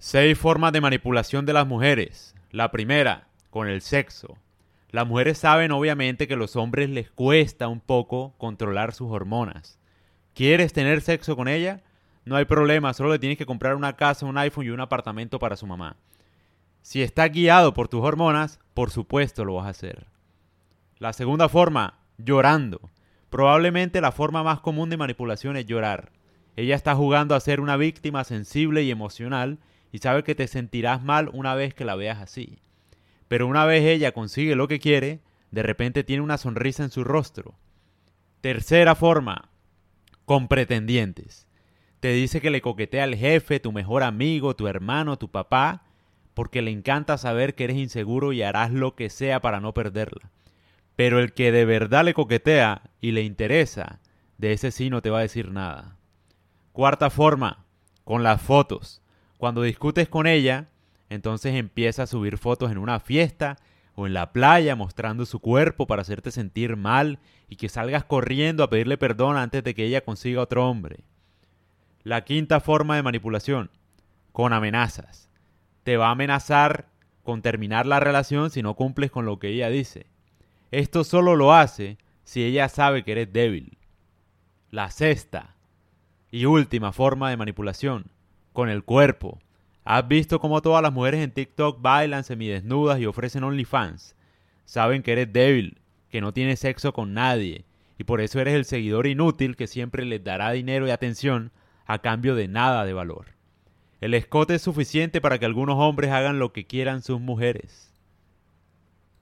Seis formas de manipulación de las mujeres. La primera, con el sexo. Las mujeres saben obviamente que a los hombres les cuesta un poco controlar sus hormonas. ¿Quieres tener sexo con ella? No hay problema, solo le tienes que comprar una casa, un iPhone y un apartamento para su mamá. Si está guiado por tus hormonas, por supuesto lo vas a hacer. La segunda forma, llorando. Probablemente la forma más común de manipulación es llorar. Ella está jugando a ser una víctima sensible y emocional y sabe que te sentirás mal una vez que la veas así. Pero una vez ella consigue lo que quiere, de repente tiene una sonrisa en su rostro. Tercera forma, con pretendientes. Te dice que le coquetea al jefe, tu mejor amigo, tu hermano, tu papá, porque le encanta saber que eres inseguro y harás lo que sea para no perderla. Pero el que de verdad le coquetea y le interesa, de ese sí no te va a decir nada. Cuarta forma, con las fotos. Cuando discutes con ella, entonces empieza a subir fotos en una fiesta o en la playa mostrando su cuerpo para hacerte sentir mal y que salgas corriendo a pedirle perdón antes de que ella consiga otro hombre. La quinta forma de manipulación, con amenazas. Te va a amenazar con terminar la relación si no cumples con lo que ella dice. Esto solo lo hace si ella sabe que eres débil. La sexta y última forma de manipulación, con el cuerpo. ¿Has visto cómo todas las mujeres en TikTok bailan semidesnudas y ofrecen OnlyFans? Saben que eres débil, que no tienes sexo con nadie, y por eso eres el seguidor inútil que siempre les dará dinero y atención a cambio de nada de valor. El escote es suficiente para que algunos hombres hagan lo que quieran sus mujeres.